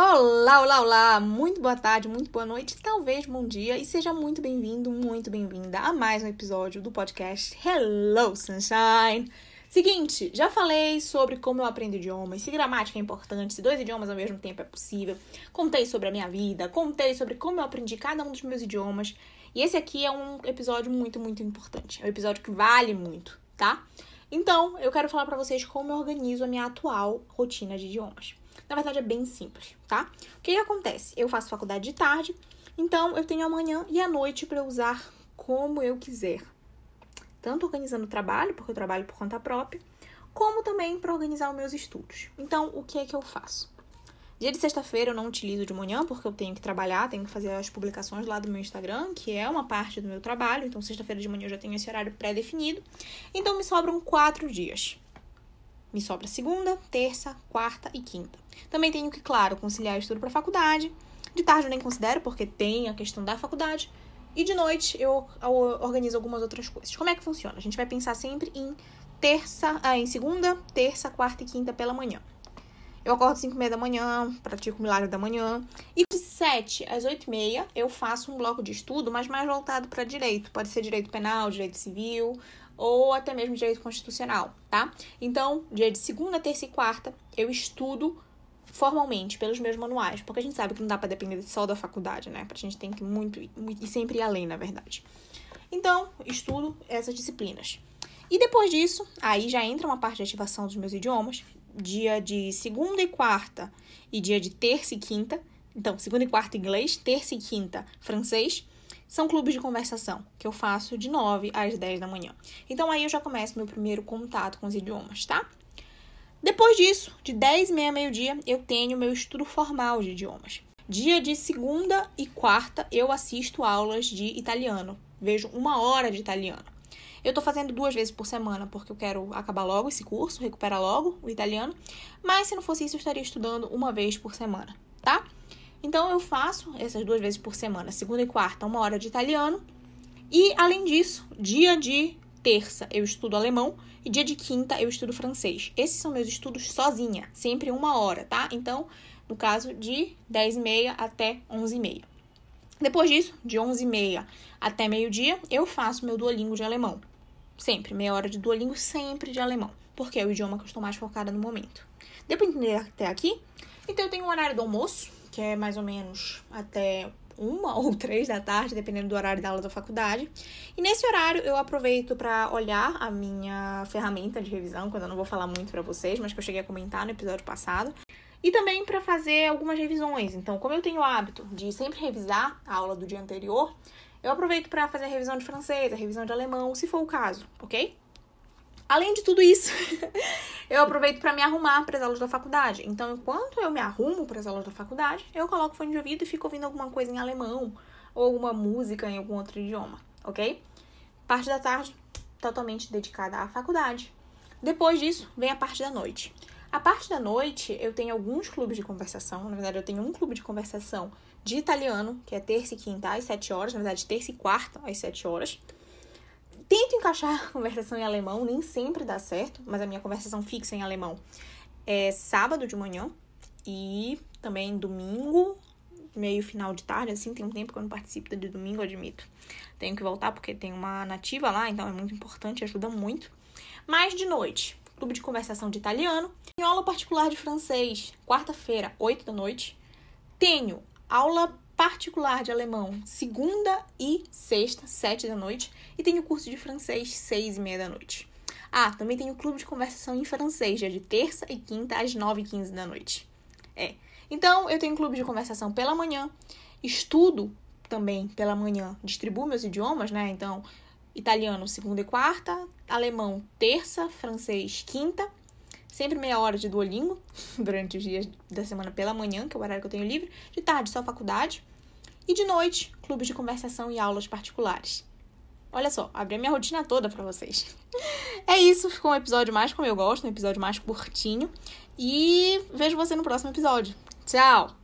Olá, olá, olá! Muito boa tarde, muito boa noite, talvez bom dia e seja muito bem-vindo, muito bem-vinda a mais um episódio do podcast Hello Sunshine. Seguinte, já falei sobre como eu aprendo idiomas, se gramática é importante, se dois idiomas ao mesmo tempo é possível. Contei sobre a minha vida, contei sobre como eu aprendi cada um dos meus idiomas. E esse aqui é um episódio muito, muito importante. É um episódio que vale muito, tá? Então, eu quero falar para vocês como eu organizo a minha atual rotina de idiomas. Na verdade, é bem simples, tá? O que, que acontece? Eu faço faculdade de tarde, então eu tenho a manhã e a noite para usar como eu quiser. Tanto organizando o trabalho, porque eu trabalho por conta própria, como também para organizar os meus estudos. Então, o que é que eu faço? Dia de sexta-feira eu não utilizo de manhã, porque eu tenho que trabalhar, tenho que fazer as publicações lá do meu Instagram, que é uma parte do meu trabalho. Então, sexta-feira de manhã eu já tenho esse horário pré-definido. Então, me sobram quatro dias. Me sobra segunda, terça, quarta e quinta. Também tenho que, claro, conciliar estudo para faculdade. De tarde eu nem considero, porque tem a questão da faculdade. E de noite eu, eu organizo algumas outras coisas. Como é que funciona? A gente vai pensar sempre em terça, ah, em segunda, terça, quarta e quinta pela manhã. Eu acordo às 5 e meia da manhã, pratico o milagre da manhã. E de 7 às 8 e meia eu faço um bloco de estudo, mas mais voltado para direito. Pode ser direito penal, direito civil, ou até mesmo direito constitucional, tá? Então, dia de segunda, terça e quarta, eu estudo formalmente pelos meus manuais, porque a gente sabe que não dá para depender só da faculdade, né? A gente tem que muito, muito e sempre ir além, na verdade. Então, estudo essas disciplinas. E depois disso, aí já entra uma parte de ativação dos meus idiomas, dia de segunda e quarta e dia de terça e quinta. Então, segunda e quarta inglês, terça e quinta francês são clubes de conversação, que eu faço de 9 às 10 da manhã. Então aí eu já começo meu primeiro contato com os idiomas, tá? Depois disso, de 10 e meia meio-dia, eu tenho meu estudo formal de idiomas. Dia de segunda e quarta, eu assisto aulas de italiano. Vejo uma hora de italiano. Eu tô fazendo duas vezes por semana, porque eu quero acabar logo esse curso, recuperar logo o italiano. Mas se não fosse isso, eu estaria estudando uma vez por semana, tá? Então eu faço essas duas vezes por semana, segunda e quarta, uma hora de italiano. E além disso, dia de terça eu estudo alemão e dia de quinta eu estudo francês. Esses são meus estudos sozinha, sempre uma hora, tá? Então, no caso de 10 e meia até 11 e meia. Depois disso, de 11 e meia até meio-dia, eu faço meu Duolingo de alemão. Sempre, meia hora de Duolingo, sempre de alemão, porque é o idioma que eu estou mais focada no momento. Deu pra entender até aqui? Então eu tenho um horário do almoço, que é mais ou menos até uma ou três da tarde, dependendo do horário da aula da faculdade. E nesse horário eu aproveito para olhar a minha ferramenta de revisão, quando eu não vou falar muito para vocês, mas que eu cheguei a comentar no episódio passado. E também para fazer algumas revisões. Então, como eu tenho o hábito de sempre revisar a aula do dia anterior, eu aproveito para fazer a revisão de francês, a revisão de alemão, se for o caso, ok? Além de tudo isso, eu aproveito para me arrumar para as aulas da faculdade. Então, enquanto eu me arrumo para as aulas da faculdade, eu coloco fone de ouvido e fico ouvindo alguma coisa em alemão ou alguma música em algum outro idioma, ok? Parte da tarde totalmente dedicada à faculdade. Depois disso, vem a parte da noite. A parte da noite, eu tenho alguns clubes de conversação. Na verdade, eu tenho um clube de conversação de italiano, que é terça e quinta às 7 horas. Na verdade, terça e quarta às 7 horas. Tento encaixar conversação em alemão, nem sempre dá certo, mas a minha conversação fixa em alemão é sábado de manhã e também domingo, meio final de tarde, assim, tem um tempo que eu não participo de domingo, admito. Tenho que voltar porque tem uma nativa lá, então é muito importante, ajuda muito. Mas de noite, clube de conversação de italiano, tenho aula particular de francês, quarta-feira, 8 da noite. Tenho aula particular de alemão, segunda e sexta, sete da noite, e tenho curso de francês, seis e meia da noite. Ah, também tenho clube de conversação em francês, dia de terça e quinta, às nove e quinze da noite. É. Então, eu tenho clube de conversação pela manhã, estudo também pela manhã, distribuo meus idiomas, né? Então, italiano segunda e quarta, alemão terça, francês quinta, sempre meia hora de Duolingo durante os dias da semana pela manhã, que é o horário que eu tenho livre, de tarde só faculdade, e de noite, clubes de conversação e aulas particulares. Olha só, abri a minha rotina toda para vocês. É isso, ficou um episódio mais como eu gosto, um episódio mais curtinho. E vejo você no próximo episódio. Tchau!